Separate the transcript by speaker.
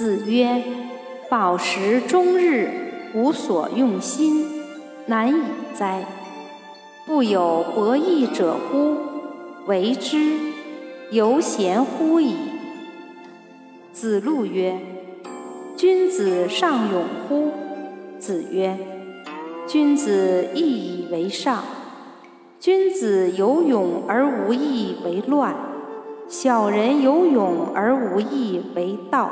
Speaker 1: 子曰：“饱食终日，无所用心，难以哉！不有博弈者乎？为之，犹贤乎矣。”子路曰：“君子尚勇乎？”子曰：“君子义以为上。君子有勇而无义为乱，小人有勇而无义为道。”